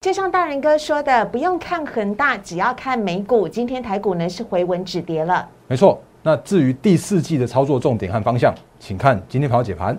就像大人哥说的，不用看恒大，只要看美股。今天台股呢是回稳止跌了。没错，那至于第四季的操作重点和方向，请看今天盘后解盘。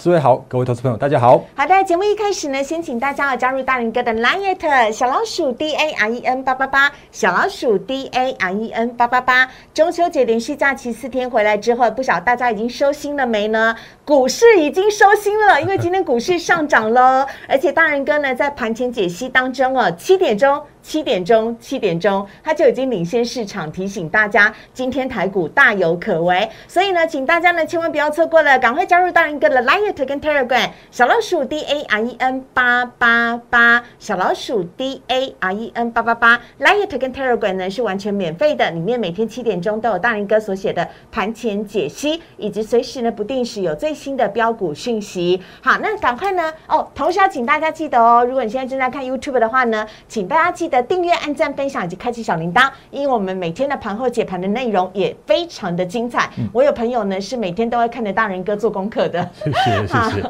四位好，各位投资朋友大家好。好的，节目一开始呢，先请大家要加入大人哥的 Line 小老鼠 D A R E N 八八八，小老鼠 D A R E N 八八八。中秋节连续假期四天回来之后，不晓大家已经收心了没呢？股市已经收心了，因为今天股市上涨喽，而且大人哥呢在盘前解析当中哦，七点钟。七点钟，七点钟，他就已经领先市场，提醒大家今天台股大有可为。所以呢，请大家呢千万不要错过了，赶快加入大人哥的 Line 跟 Telegram 小老鼠 D A R E N 八八八，小老鼠 D A R E N 八八八，Line 跟 Telegram 呢是完全免费的，里面每天七点钟都有大人哥所写的盘前解析，以及随时呢不定时有最新的标股讯息。好，那赶快呢哦，同时要请大家记得哦，如果你现在正在看 YouTube 的话呢，请大家记得。订阅、按赞、分享以及开启小铃铛，因为我们每天的盘后解盘的内容也非常的精彩。我有朋友呢是每天都会看着大人哥做功课的。谢谢谢谢。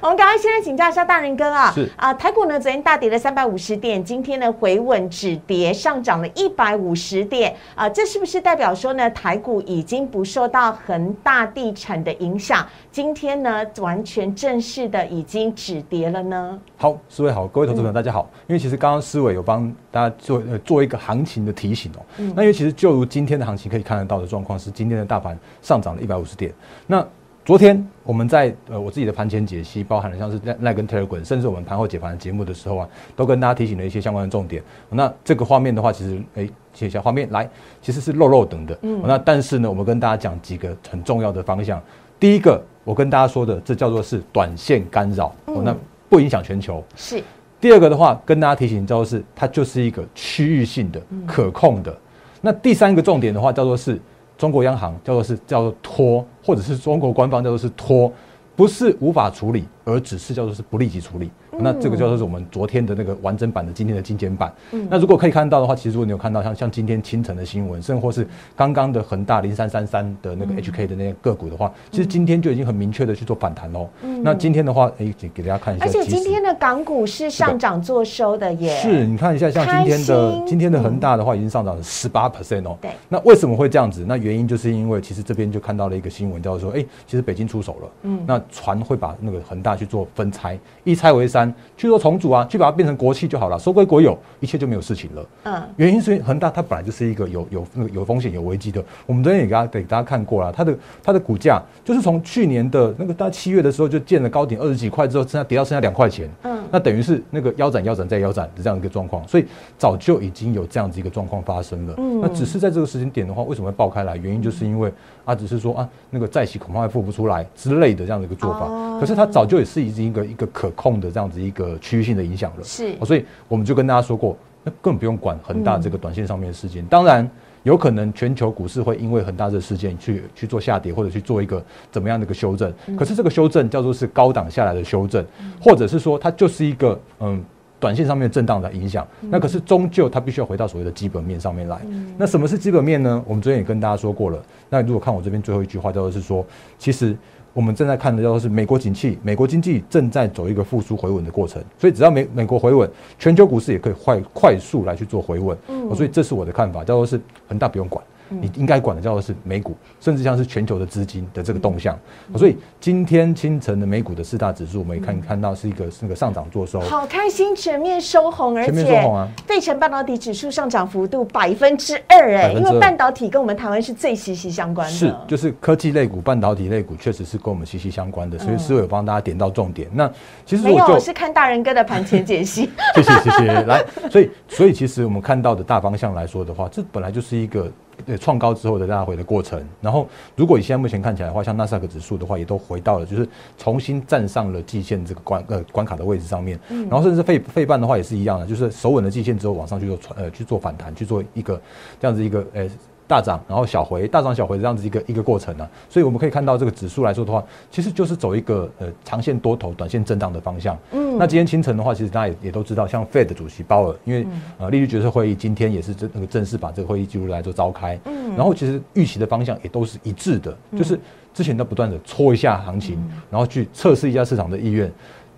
我们赶快现在请教一下大人哥啊。是啊，台股呢昨天大跌了三百五十点，今天呢回稳止跌，上涨了一百五十点啊，这是不是代表说呢台股已经不受到恒大地产的影响？今天呢完全正式的已经止跌了呢？好，思维好，各位投资朋友大家好。因为其实刚刚思维有帮大家做呃做一个行情的提醒哦。那因为其实就如今天的行情可以看得到的状况是，今天的大盘上涨了一百五十点。那昨天我们在呃我自己的盘前解析，包含了像是赖赖根 Telegram，甚至我们盘后解盘的节目的时候啊，都跟大家提醒了一些相关的重点。那这个画面的话，其实哎写一下画面来，其实是肉肉等的。嗯。那但是呢，我们跟大家讲几个很重要的方向。第一个，我跟大家说的，这叫做是短线干扰。哦。那不影响全球。是。第二个的话，跟大家提醒，叫做是它就是一个区域性的、可控的。那第三个重点的话，叫做是中国央行叫做是叫做拖，或者是中国官方叫做是拖，不是无法处理。而只是叫做是不立即处理，那这个叫做是我们昨天的那个完整版的今天的精简版。那如果可以看到的话，其实如果你有看到像像今天清晨的新闻，甚或是刚刚的恒大零三三三的那个 HK 的那个个股的话，其实今天就已经很明确的去做反弹喽。那今天的话，哎，给大家看一下。而且今天的港股是上涨做收的耶。是，你看一下像今天的今天的恒大的话，已经上涨了十八 percent 哦。对。那为什么会这样子？那原因就是因为其实这边就看到了一个新闻，叫做说，哎，其实北京出手了。嗯。那船会把那个恒大去做分拆。一拆为三，去做重组啊，去把它变成国企就好了，收归国有，一切就没有事情了。嗯，原因是恒大它本来就是一个有有那个有风险、有危机的。我们昨天也给大家给大家看过了，它的它的股价就是从去年的那个大概七月的时候就见了高点二十几块之后，剩下跌到剩下两块钱。嗯，那等于是那个腰斩、腰斩再腰斩的这样一个状况，所以早就已经有这样子一个状况发生了。嗯，那只是在这个时间点的话，为什么会爆开来？原因就是因为啊，只是说啊，那个债息恐怕会付不出来之类的这样的一个做法。可是它早就也是已经一个一个。可控的这样子一个区域性的影响了，是，所以我们就跟大家说过，那根本不用管恒大这个短线上面的事件。当然，有可能全球股市会因为恒大这个事件去去做下跌，或者去做一个怎么样的一个修正。可是这个修正叫做是高档下来的修正，或者是说它就是一个嗯短线上面震荡的影响。那可是终究它必须要回到所谓的基本面上面来。那什么是基本面呢？我们昨天也跟大家说过了。那如果看我这边最后一句话，叫做是说，其实。我们正在看的叫做是美国景气，美国经济正在走一个复苏回稳的过程，所以只要美美国回稳，全球股市也可以快快速来去做回稳。嗯，所以这是我的看法，叫做是恒大不用管。你应该管的叫做是美股，甚至像是全球的资金的这个动向。所以今天清晨的美股的四大指数，我们也看看到是一个那个上涨做收，好开心，全面收红，而且费城半导体指数上涨幅度百分之二，哎，因为半导体跟我们台湾是最息息相关的，是就是科技类股、半导体类股确实是跟我们息息相关的，所以思维帮大家点到重点。那其实没有，我是看大人哥的盘前解析，谢谢谢谢。来，所以所以其实我们看到的大方向来说的话，这本来就是一个。呃创高之后的拉回的过程。然后，如果以现在目前看起来的话，像纳斯达克指数的话，也都回到了就是重新站上了季线这个关呃关卡的位置上面。然后，甚至费费半的话也是一样的，就是守稳了季线之后往上去做呃去做反弹，去做一个这样子一个呃。大涨，然后小回，大涨小回这样子一个一个过程呢，所以我们可以看到这个指数来说的话，其实就是走一个呃长线多头、短线震荡的方向。嗯，那今天清晨的话，其实大家也也都知道，像 Fed 主席鲍尔，因为呃利率决策会议今天也是这那个正式把这个会议记录来做召开。嗯，然后其实预期的方向也都是一致的，就是之前都不断的搓一下行情，然后去测试一下市场的意愿。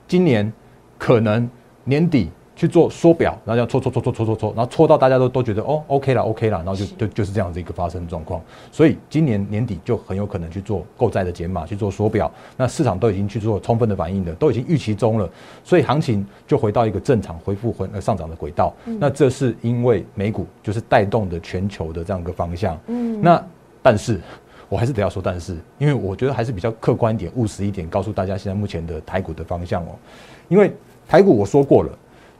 今年可能年底。去做缩表，然后要搓搓搓搓搓搓搓，然后搓到大家都都觉得哦，OK 了，OK 了，然后就就就是这样子一个发生状况。所以今年年底就很有可能去做购债的减码，去做缩表。那市场都已经去做充分的反应的，都已经预期中了，所以行情就回到一个正常恢复回呃上涨的轨道。那这是因为美股就是带动的全球的这样一个方向。嗯，那但是我还是得要说，但是因为我觉得还是比较客观一点、务实一点，告诉大家现在目前的台股的方向哦。因为台股我说过了。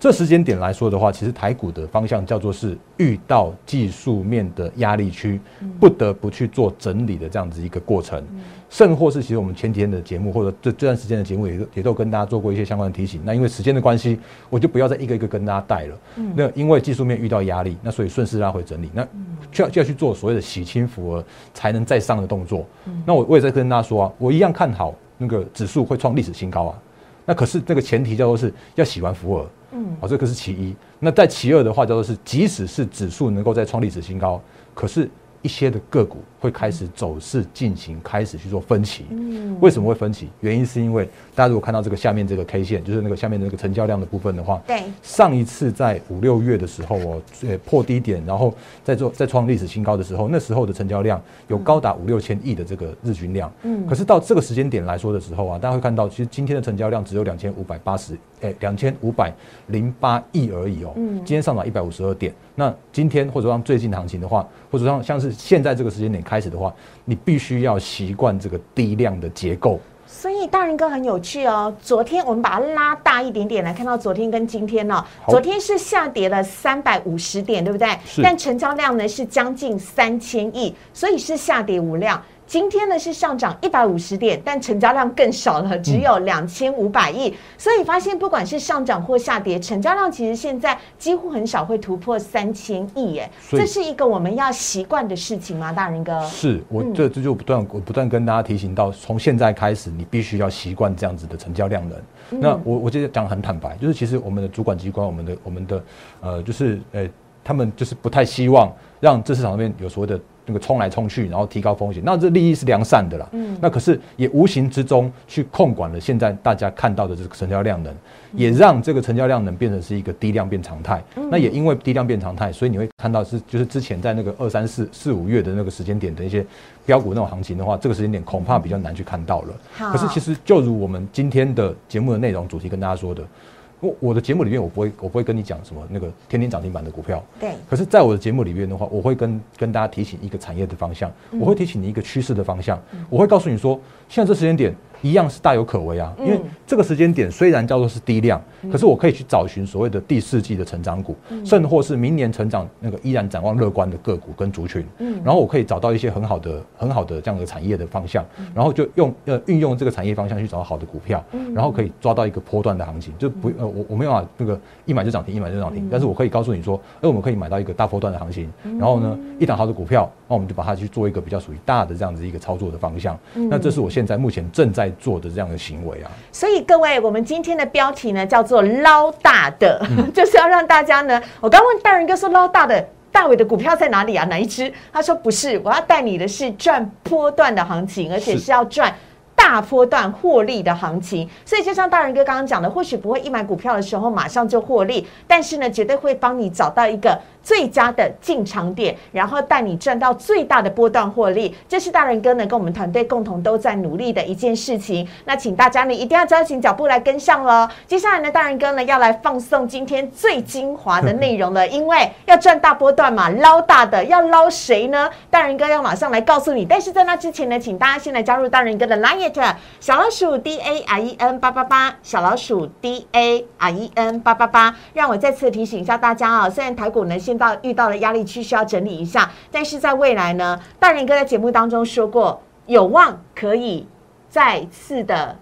这时间点来说的话，其实台股的方向叫做是遇到技术面的压力区，不得不去做整理的这样子一个过程。甚或是其实我们前几天的节目，或者这这段时间的节目，也也都跟大家做过一些相关的提醒。那因为时间的关系，我就不要再一个一个跟大家带了。那因为技术面遇到压力，那所以顺势拉回整理，那就要就要去做所谓的洗清符额才能再上的动作。那我我也在跟大家说啊，我一样看好那个指数会创历史新高啊。那可是这个前提叫做是要洗完符额。嗯，好，这个是其一。那在其二的话，叫做是，即使是指数能够再创历史新高，可是。一些的个股会开始走势进行开始去做分歧，嗯，为什么会分歧？原因是因为大家如果看到这个下面这个 K 线，就是那个下面的那个成交量的部分的话，对，上一次在五六月的时候哦，呃破低点，然后再做再创历史新高的时候，那时候的成交量有高达五六千亿的这个日均量，嗯，可是到这个时间点来说的时候啊，大家会看到，其实今天的成交量只有两千五百八十，哎，两千五百零八亿而已哦，嗯，今天上涨一百五十二点。那今天或者让最近的行情的话，或者让像是现在这个时间点开始的话，你必须要习惯这个低量的结构。所以大人哥很有趣哦。昨天我们把它拉大一点点来看到昨天跟今天呢，昨天是下跌了三百五十点，对不对？但成交量呢是将近三千亿，所以是下跌无量。今天呢是上涨一百五十点，但成交量更少了，只有两千五百亿。所以发现不管是上涨或下跌，成交量其实现在几乎很少会突破三千亿。耶。这是一个我们要习惯的事情吗，大人哥？是我这这就不断我不断跟大家提醒到，从现在开始你必须要习惯这样子的成交量人。那我我觉得讲很坦白，就是其实我们的主管机关，我们的我们的呃，就是呃，他们就是不太希望让这市场上面有所谓的。那个冲来冲去，然后提高风险，那这利益是良善的啦。嗯，那可是也无形之中去控管了现在大家看到的这个成交量能，也让这个成交量能变成是一个低量变常态。那也因为低量变常态，所以你会看到是就是之前在那个二三四四五月的那个时间点的一些标股那种行情的话，这个时间点恐怕比较难去看到了。可是其实就如我们今天的节目的内容主题跟大家说的。我我的节目里面，我不会，我不会跟你讲什么那个天天涨停板的股票。对。可是，在我的节目里面的话，我会跟跟大家提醒一个产业的方向，我会提醒你一个趋势的方向，我会告诉你说，现在这时间点。一样是大有可为啊，因为这个时间点虽然叫做是低量，可是我可以去找寻所谓的第四季的成长股，甚或是明年成长那个依然展望乐观的个股跟族群，然后我可以找到一些很好的、很好的这样的产业的方向，然后就用呃运用这个产业方向去找到好的股票，然后可以抓到一个波段的行情，就不呃我我没有法那个一买就涨停，一买就涨停，但是我可以告诉你说，哎我们可以买到一个大波段的行情，然后呢一档好的股票，那我们就把它去做一个比较属于大的这样子一个操作的方向，那这是我现在目前正在做的这样的行。行为啊，所以各位，我们今天的标题呢叫做“捞大的”，就是要让大家呢。我刚问大人哥说：“捞大的大伟的股票在哪里啊？哪一支？”他说：“不是，我要带你的是赚波段的行情，而且是要赚大波段获利的行情。”所以就像大人哥刚刚讲的，或许不会一买股票的时候马上就获利，但是呢，绝对会帮你找到一个。最佳的进场点，然后带你赚到最大的波段获利，这是大人哥呢跟我们团队共同都在努力的一件事情。那请大家呢一定要抓紧脚步来跟上喽。接下来呢，大人哥呢要来放送今天最精华的内容了，因为要赚大波段嘛，捞大的要捞谁呢？大人哥要马上来告诉你。但是在那之前呢，请大家先来加入大人哥的 Line 小老鼠 D A R E N 八八八，小老鼠 D A R E N 八八八。让我再次提醒一下大家啊，虽然台股呢现现到遇到了压力区，需要整理一下。但是在未来呢，大人哥在节目当中说过，有望可以再次的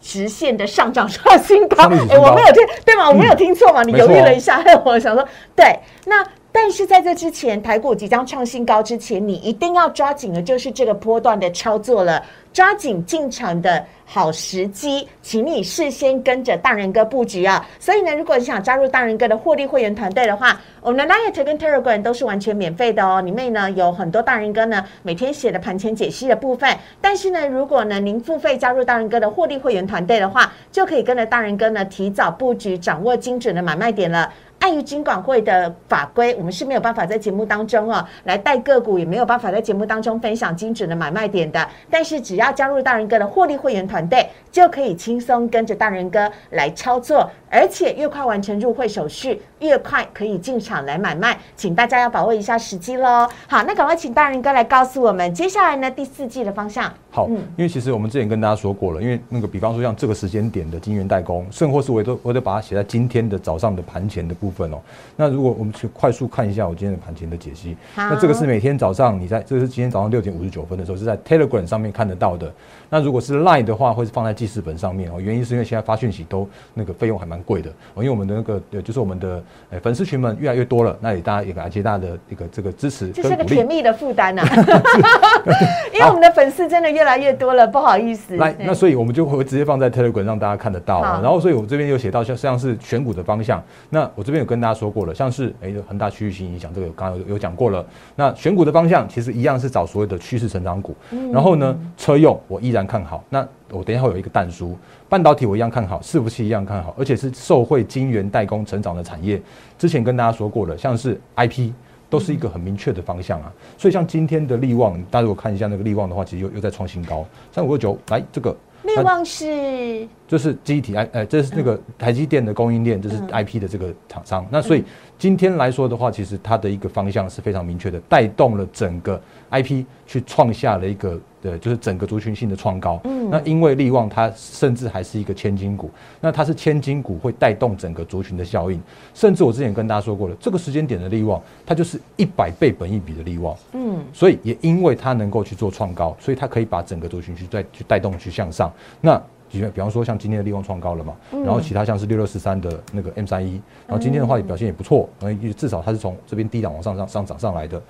直线的上涨创新高。上历史新高我没有听对吗？我没有听错吗？你犹豫了一下，我想说对。那但是在这之前，台股即将创新高之前，你一定要抓紧的就是这个波段的操作了，抓紧进场的好时机，请你事先跟着大人哥布局啊。所以呢，如果你想加入大人哥的获利会员团队的话，我们的 Light 跟 Telegram 都是完全免费的哦。里面呢有很多大人哥呢每天写的盘前解析的部分。但是呢，如果呢您付费加入大人哥的获利会员团队的话，就可以跟着大人哥呢提早布局，掌握精准的买卖点了。碍于金管会的法规，我们是没有办法在节目当中哦来带个股，也没有办法在节目当中分享精准的买卖点的。但是只要加入大人哥的获利会员团队，就可以轻松跟着大人哥来操作，而且越快完成入会手续，越快可以进场来买卖。请大家要把握一下时机喽。好，那赶快请大人哥来告诉我们接下来呢第四季的方向。好，嗯因为其实我们之前跟大家说过了，因为那个比方说像这个时间点的金元代工，甚或是我都我都把它写在今天的早上的盘前的部分哦。那如果我们去快速看一下我今天的盘前的解析，那这个是每天早上你在这个是今天早上六点五十九分的时候是在 Telegram 上面看得到的。那如果是 Line 的话，会是放在记事本上面哦。原因是因为现在发讯息都那个费用还蛮贵的哦，因为我们的那个呃就是我们的呃粉丝群们越来越多了，那也大家也感谢大家的一个这个支持这是个甜。蜜的负担呐，因为我们的粉丝真的越来越多了，不好意思。来，那所以我们就会直接放在 Telegram 让大家看得到、啊。然后，所以我这边有写到像像是选股的方向。那我这边有跟大家说过了，像是诶恒大区域性影响，这个刚刚有有讲过了。那选股的方向其实一样是找所谓的趋势成长股。嗯然后呢，车用我依然看好。那我等一下会有一个淡书，半导体我一样看好，伺服器一样看好，而且是受惠晶圆代工成长的产业。之前跟大家说过了，像是 IP。都是一个很明确的方向啊，所以像今天的利旺，大家如果看一下那个利旺的话，其实又又在创新高，三五二九，来这个利旺是就是机体 I，呃，这是那个台积电的供应链，这是嗯 IP 的这个厂商。那所以今天来说的话，其实它的一个方向是非常明确的，带动了整个 IP 去创下了一个呃，就是整个族群性的创高。嗯那因为利旺它甚至还是一个千金股，那它是千金股会带动整个族群的效应，甚至我之前跟大家说过了，这个时间点的利旺，它就是一百倍本益比的利旺。嗯所以也因为它能够去做创高，所以它可以把整个族群去带去带动去向上。那比比方说像今天的利旺创高了嘛，嗯然后其他像是六六四三的那个 M 三一，然后今天的话也表现也不错，然后至少它是从这边低档往上上上涨上来的，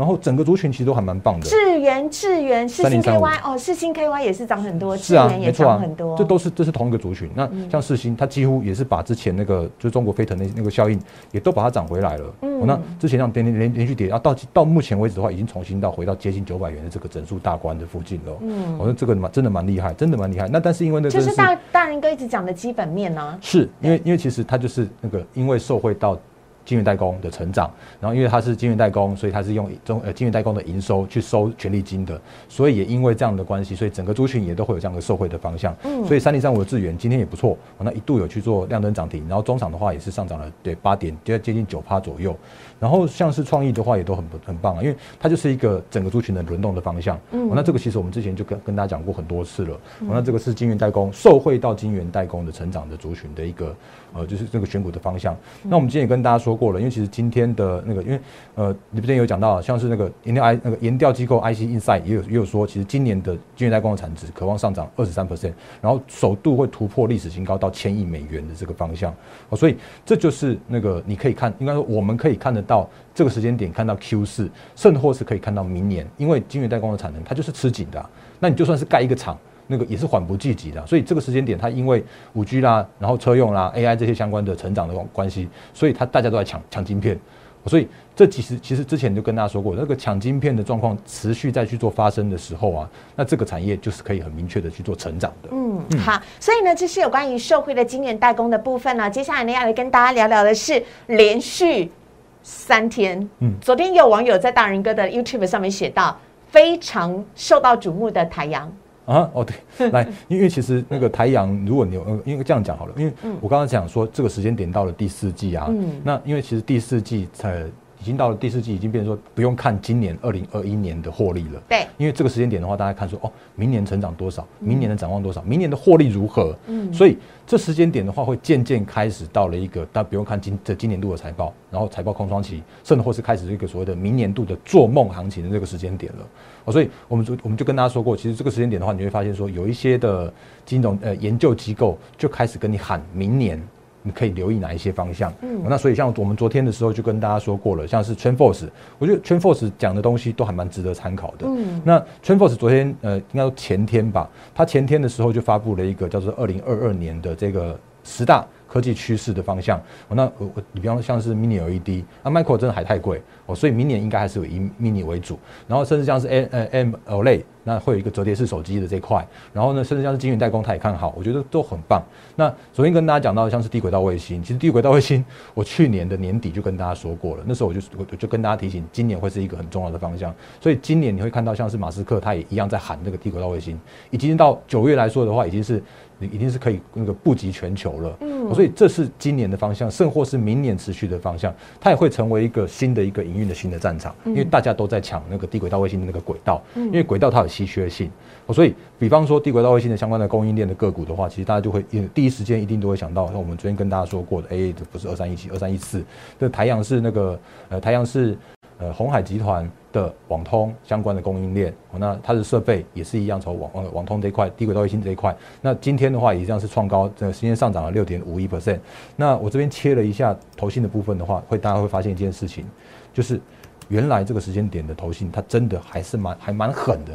然后整个族群其实都还蛮棒的。智源智源世新 KY 哦，世新 KY 也是涨很多，智源也涨很多，，这都是这是同一个族群。那像世新，它几乎也是把之前那个就是中国飞腾那那个效应，也都把它涨回来了。嗯哦那之前让连连连连续跌，然后到到目前为止的话，已经重新到回到接近九百元的这个整数大关的附近了。嗯我说这个蛮真的蛮厉害，真的蛮厉害。那但是因为那个就是大大人哥一直讲的基本面呢、是因为因为其实它就是那个因为受惠到晶圆代工的成长，然后因为它是晶圆代工，所以它是用中呃晶圆代工的营收去收权利金的，所以也因为这样的关系，所以整个族群也都会有这样的受惠的方向。嗯所以三零三五的智源今天也不错，哦那一度有去做量增涨停，然后中场的话也是上涨了对八点，接接近九趴左右。然后像是创意的话也都很不很棒啊，因为它就是一个整个族群的轮动的方向。嗯哦那这个其实我们之前就跟跟大家讲过很多次了。哦那这个是晶圆代工受惠到晶圆代工的成长的族群的一个呃，就是这个选股的方向。那我们今天也跟大家说过了，因为其实今天的那个，因为呃，你之前有讲到，像是那个研调 I 那个研调机构 IC Insight 也有也有说，其实今年的晶圆代工的产值渴望上涨二十三 percent，然后首度会突破历史新高到千亿美元的这个方向。哦，所以这就是那个你可以看，应该说我们可以看得到这个时间点看到 Q 四，甚或是可以看到明年，因为晶圆代工的产能它就是吃紧的啊、那你就算是盖一个厂。那个也是缓不济急的啊、所以这个时间点，它因为五 G 啦，然后车用啦、AI 这些相关的成长的关系，所以它大家都在抢抢晶片，所以这其实其实之前就跟大家说过，那个抢晶片的状况持续再去做发生的时候啊，那这个产业就是可以很明确的去做成长的。嗯，好，所以呢，这是有关于社会的晶圆代工的部分呢。接下来呢，要来跟大家聊聊的是连续三天。嗯嗯，昨天有网友在大人哥的 YouTube 上面写到，非常受到瞩目的台阳。啊，哦对，来，因为其实那个台阳，如果你有，呃因为这样讲好了，因为我刚刚讲说这个时间点到了第四季啊，嗯那因为其实第四季呃已经到了第四季，已经变成说不用看今年二零二一年的获利了。对，因为这个时间点的话，大家看说哦，明年成长多少，明年的展望多少，明年的获利如何？嗯，所以这时间点的话，会渐渐开始到了一个，大家不用看今这今年度的财报，然后财报空窗期，甚至或是开始一个所谓的明年度的做梦行情的这个时间点了。哦，所以我们就我们就跟大家说过，其实这个时间点的话，你会发现说有一些的金融呃研究机构就开始跟你喊明年。你可以留意哪一些方向？嗯，那所以像我们昨天的时候就跟大家说过了，像是 TrendForce，我觉得 TrendForce 讲的东西都还蛮值得参考的。嗯，那 TrendForce 昨天呃，应该说前天吧，他前天的时候就发布了一个叫做二零二二年的这个十大。科技趋势的方向，那我我你比方像是 Mini LED，那 Micro 真的还太贵。哦，所以明年应该还是以 Mini 为主，然后甚至像是 M 呃 M OLED，那会有一个折叠式手机的这块，然后呢，甚至像是晶圆代工，他也看好，我觉得都很棒。那昨天跟大家讲到像是低轨道卫星，其实低轨道卫星，我去年的年底就跟大家说过了，那时候我就我就跟大家提醒，今年会是一个很重要的方向，所以今年你会看到像是马斯克他也一样在喊这个低轨道卫星，已经到九月来说的话，已经是。你一定是可以那个布及全球了，嗯，所以这是今年的方向，甚或是明年持续的方向，它也会成为一个新的一个营运的新的战场，因为大家都在抢那个低轨道卫星的那个轨道，因为轨道它有稀缺性，所以比方说低轨道卫星的相关的供应链的个股的话，其实大家就会第一时间一定都会想到，像我们昨天跟大家说过的的不是二三一七、二三一四，这台阳是那个呃台阳是。呃，红海集团的网通相关的供应链，那它的设备也是一样，从网网网通这一块、低轨道卫星这一块。那今天的话，也一样是创高，这个时间上涨了六点五一 percent。那我这边切了一下投信的部分的话，会大家会发现一件事情，就是原来这个时间点的投信，它真的还是蛮还蛮狠的。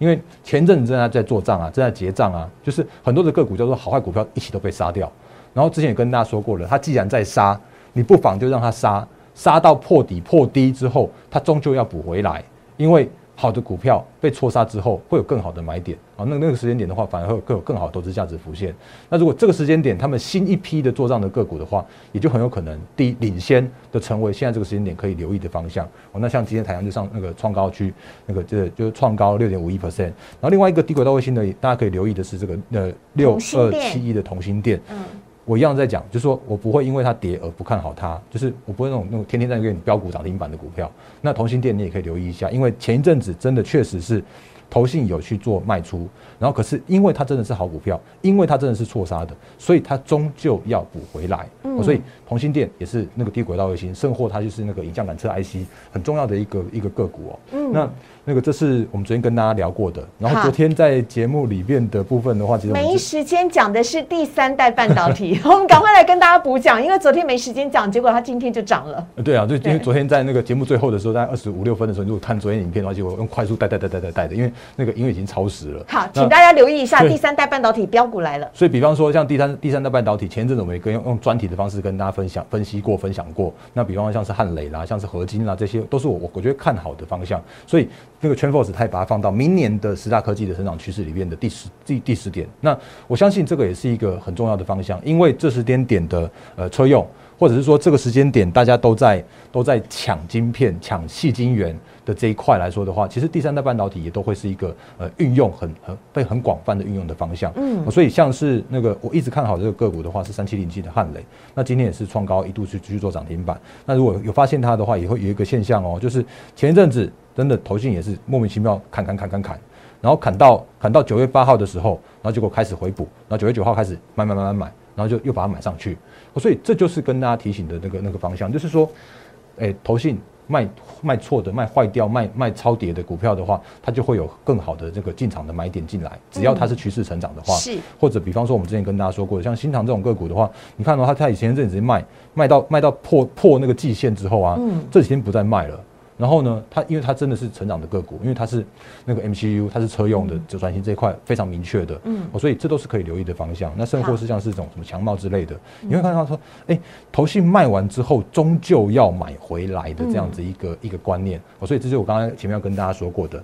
因为前阵子正在在做账啊，正在结账啊，就是很多的个股叫做好坏股票一起都被杀掉。然后之前也跟大家说过了，它既然在杀，你不妨就让它杀。杀到破底破低之后，它终究要补回来，因为好的股票被错杀之后，会有更好的买点啊。那那个时间点的话，反而会更有更好的投资价值浮现。那如果这个时间点他们新一批的做账的个股的话，也就很有可能第一领先的成为现在这个时间点可以留意的方向。哦，那像今天太阳就上那个创高区，那个这就是创高六点五一 percent。然后另外一个低轨道卫星的，大家可以留意的是这个呃六二七一的同心电。嗯。我一样在讲，就是说我不会因为它跌而不看好它，就是我不会那种那种天天在给你标股涨停板的股票。那同心店你也可以留意一下，因为前一阵子真的确实是投信有去做卖出，然后可是因为它真的是好股票，因为它真的是错杀的，所以它终究要补回来。所以同心店也是那个低轨道卫星，甚或它就是那个影像感测 IC 很重要的一个一个个股哦。嗯，那。那个这是我们昨天跟大家聊过的，然后昨天在节目里面的部分的话，其实没时间讲的是第三代半导体，我们赶快来跟大家补讲，因为昨天没时间讲，结果它今天就涨了。对啊，就因为昨天在那个节目最后的时候，在二十五六分的时候，如果看昨天影片的话，就用快速带带带带带带的，因为那个因为已经超时了。好，请大家留意一下第三代半导体标股来了。所以，比方说像第三第三代半导体，前一阵子我们也跟用用专题的方式跟大家分分享分析过分享过。那比方说像是汉雷啦，像是合金啦，这些都是我我我觉得看好的方向。所以那个圈 force 太。把它放到明年的十大科技的成长趋势里面的第十第第十点，那我相信这个也是一个很重要的方向，因为这时间点的呃车用，或者是说这个时间点大家都在都在抢晶片、抢细晶圆的这一块来说的话，其实第三代半导体也都会是一个呃运用很很被很广泛的运用的方向。嗯，所以像是那个我一直看好这个个股的话，是三七零七的汉雷，那今天也是创高一度去继续做涨停板。那如果有发现它的话，也会有一个现象哦，就是前一阵子。真的投信也是莫名其妙砍砍砍砍砍，然后砍到砍到九月八号的时候，然后结果开始回补，然后九月九号开始买买买买买，然后就又把它买上去。所以这就是跟大家提醒的那个那个方向，就是说，哎，投信卖卖错的、卖坏掉、卖卖超跌的股票的话，它就会有更好的这个进场的买点进来。只要它是趋势成长的话，是或者比方说我们之前跟大家说过的，像新塘这种个股的话，你看到它它以前这阵子卖卖到卖到破破那个季线之后啊，这几天不再卖了。然后呢，它因为它真的是成长的个股，因为它是那个 MCU，它是车用的，就转型这一块非常明确的，嗯，所以这都是可以留意的方向。那甚或是像是这种什么强茂之类的，你会看到说，哎，投信卖完之后，终究要买回来的这样子一个一个观念。所以这就是我刚刚前面要跟大家说过的，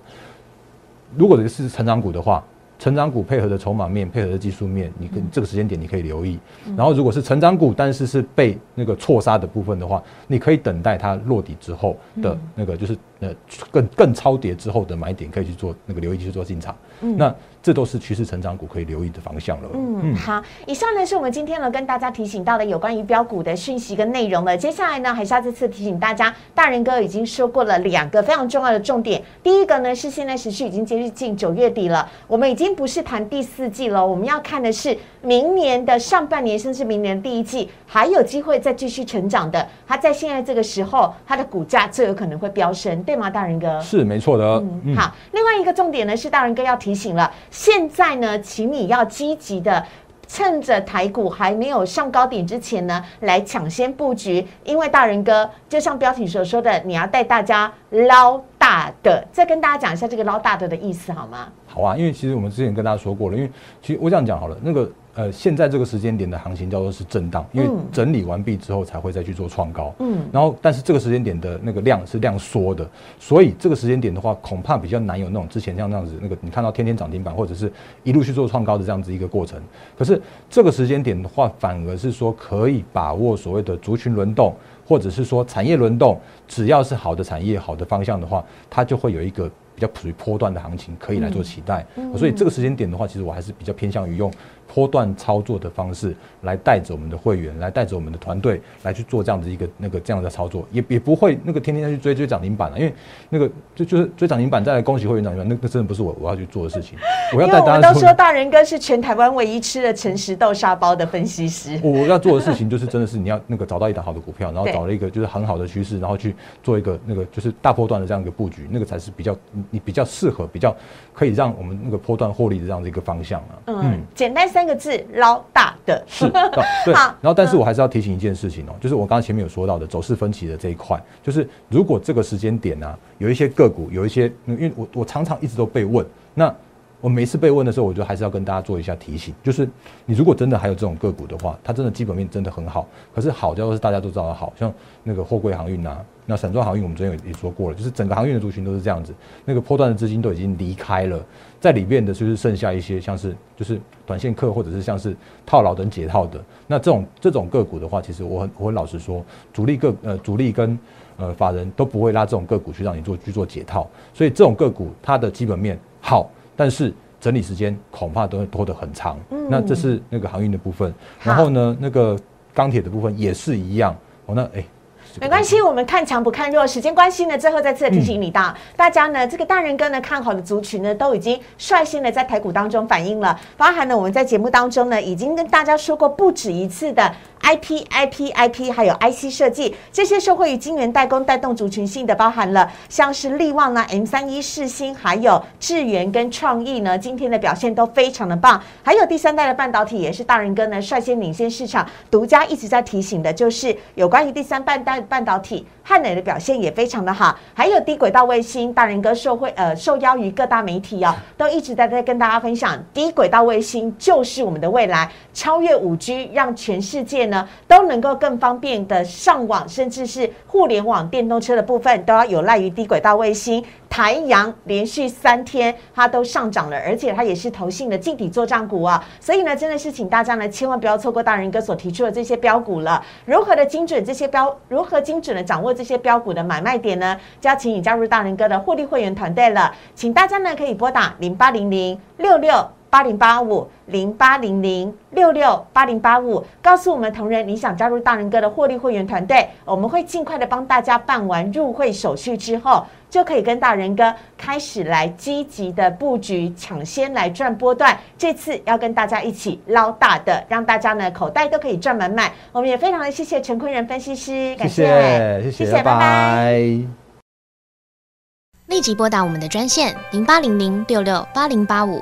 如果是成长股的话。成长股配合的筹码面、配合的技术面，你跟这个时间点你可以留意。然后如果是成长股，但是是被那个错杀的部分的话，你可以等待它落底之后的那个就是呃更更超跌之后的买点，可以去做那个留意去做进场。那这都是趋势成长股可以留意的方向了。嗯，好，以上呢是我们今天呢跟大家提醒到的有关于标股的讯息跟内容了。接下来呢，还是要再次提醒大家，大人哥已经说过了两个非常重要的重点。第一个呢是现在时序已经接近九月底了，我们已经不是谈第四季了，我们要看的是明年的上半年，甚至明年第一季还有机会再继续成长的。它在现在这个时候，它的股价最有可能会飙升，对吗，大人哥？是没错的。嗯，好。另外一个重点呢是大人哥要提醒了，现在呢，请你要积极的。趁着台股还没有上高点之前呢，来抢先布局。因为大人哥就像标题所说的，你要带大家捞大的。再跟大家讲一下这个捞大的的意思好吗？好啊，因为其实我们之前跟大家说过了，因为其实我这样讲好了，那个。呃，现在这个时间点的行情叫做是震荡，因为整理完毕之后才会再去做创高。嗯，然后但是这个时间点的那个量是量缩的，所以这个时间点的话，恐怕比较难有那种之前像那样子那个你看到天天涨停板或者是一路去做创高的这样子一个过程。可是这个时间点的话，反而是说可以把握所谓的族群轮动，或者是说产业轮动，只要是好的产业、好的方向的话，它就会有一个比较属于波段的行情可以来做期待。所以这个时间点的话，其实我还是比较偏向于用。波段操作的方式来带着我们的会员，来带着我们的团队来去做这样的一个那个这样的操作，也也不会那个天天去追追涨停板了，因为那个就就是追涨停板再来恭喜会员涨停板，那个真的不是我我要去做的事情。我要带大家都说大人哥是全台湾唯一吃了诚实豆沙包的分析师。我要做的事情就是真的是你要那个找到一档好的股票，然后找了一个就是很好的趋势，然后去做一个那个就是大波段的这样一个布局，那个才是比较你比较适合比较可以让我们那个波段获利的这样的一个方向啊。嗯，简单三个字捞。大的是，对，然后但是我还是要提醒一件事情哦，就是我刚刚前面有说到的走势分歧的这一块，就是如果这个时间点呢，有一些个股，有一些，因为我我常常一直都被问，那。我每次被问的时候，我就还是要跟大家做一下提醒，就是你如果真的还有这种个股的话，它真的基本面真的很好，可是好叫做是大家都知道的好，像那个货柜航运啊，那散装航运我们昨天也也说过了，就是整个航运的族群都是这样子，那个破断的资金都已经离开了，在里面的就是剩下一些像是就是短线客或者是像是套牢等解套的，那这种这种个股的话，其实我很我很老实说，主力个呃主力跟呃法人都不会拉这种个股去让你做去做解套，所以这种个股它的基本面好。但是整理时间恐怕都会拖得很长，那这是那个航运的部分，然后呢，那个钢铁的部分也是一样。哦，那哎。没关系，我们看强不看弱。时间关系呢，最后再次提醒你到大家呢，这个大人哥呢看好的族群呢，都已经率先的在台股当中反映了。包含了我们在节目当中呢，已经跟大家说过不止一次的 IP、IP、IP，还有 IC 设计这些受惠于晶圆代工带动族群性的，包含了像是力旺啊、M 三一、世星，还有智源跟创意呢，今天的表现都非常的棒。还有第三代的半导体也是大人哥呢率先领先市场，独家一直在提醒的，就是有关于第三半代。半导体汉磊的表现也非常的好，还有低轨道卫星，大仁哥受惠呃受邀于各大媒体哦，都一直在在跟大家分享，低轨道卫星就是我们的未来，超越五 G，让全世界呢都能够更方便的上网，甚至是互联网电动车的部分都要有赖于低轨道卫星。台阳连续三天它都上涨了，而且它也是投信的净底做账股啊，所以呢，真的是请大家呢千万不要错过大人哥所提出的这些标股了。如何的精准这些标，如何精准的掌握这些标股的买卖点呢？就要请你加入大人哥的获利会员团队了。请大家呢可以拨打零八零零六六八零八五零八零零六六八零八五，告诉我们同仁你想加入大人哥的获利会员团队，我们会尽快的帮大家办完入会手续之后。就可以跟大人哥开始来积极的布局，抢先来赚波段。这次要跟大家一起捞大的，让大家呢口袋都可以赚满满。我们也非常的谢谢陈坤仁分析师，感谢谢谢，拜拜。立即拨打我们的专线零八零零六六八零八五。